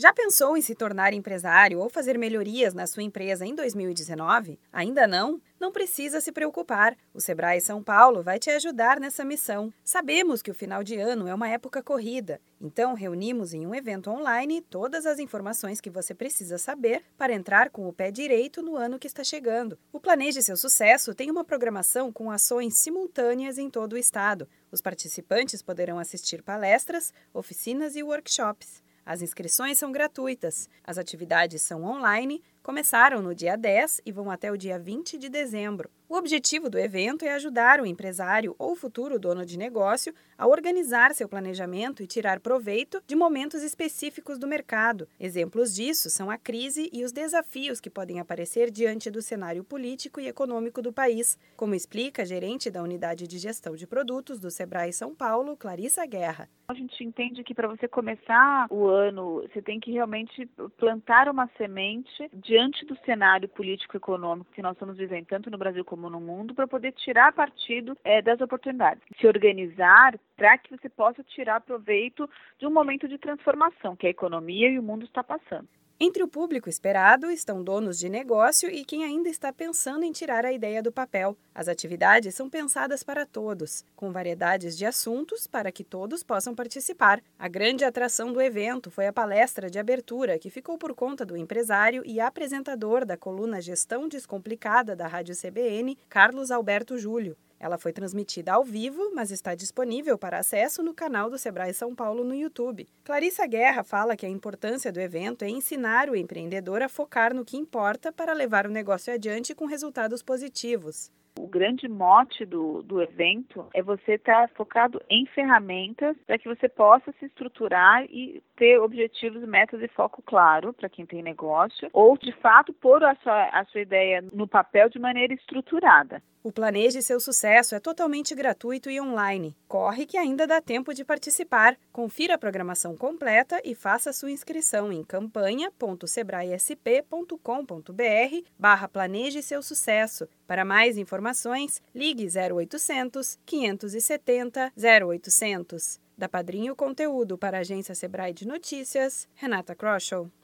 Já pensou em se tornar empresário ou fazer melhorias na sua empresa em 2019? Ainda não? Não precisa se preocupar. O Sebrae São Paulo vai te ajudar nessa missão. Sabemos que o final de ano é uma época corrida, então reunimos em um evento online todas as informações que você precisa saber para entrar com o pé direito no ano que está chegando. O Planeje Seu Sucesso tem uma programação com ações simultâneas em todo o estado. Os participantes poderão assistir palestras, oficinas e workshops. As inscrições são gratuitas. As atividades são online, começaram no dia 10 e vão até o dia 20 de dezembro. O objetivo do evento é ajudar o empresário ou futuro dono de negócio a organizar seu planejamento e tirar proveito de momentos específicos do mercado. Exemplos disso são a crise e os desafios que podem aparecer diante do cenário político e econômico do país, como explica a gerente da Unidade de Gestão de Produtos do Sebrae São Paulo, Clarissa Guerra. A gente entende que para você começar o ano, você tem que realmente plantar uma semente diante do cenário político-econômico que nós estamos vivendo, tanto no Brasil como no mundo, para poder tirar partido é, das oportunidades. Se organizar para que você possa tirar proveito de um momento de transformação que a economia e o mundo está passando. Entre o público esperado estão donos de negócio e quem ainda está pensando em tirar a ideia do papel. As atividades são pensadas para todos, com variedades de assuntos para que todos possam participar. A grande atração do evento foi a palestra de abertura, que ficou por conta do empresário e apresentador da coluna Gestão Descomplicada da Rádio CBN, Carlos Alberto Júlio. Ela foi transmitida ao vivo, mas está disponível para acesso no canal do Sebrae São Paulo no YouTube. Clarissa Guerra fala que a importância do evento é ensinar o empreendedor a focar no que importa para levar o negócio adiante com resultados positivos. O grande mote do, do evento é você estar tá focado em ferramentas para que você possa se estruturar e ter objetivos, metas e foco claro para quem tem negócio, ou de fato pôr a sua, a sua ideia no papel de maneira estruturada. O Planeje Seu Sucesso é totalmente gratuito e online. Corre que ainda dá tempo de participar. Confira a programação completa e faça sua inscrição em campanha.sebraesp.com.br barra Planeje Seu Sucesso. Para mais informações, ligue 0800 570 0800. Da Padrinho Conteúdo para a agência Sebrae de Notícias, Renata Kroschel.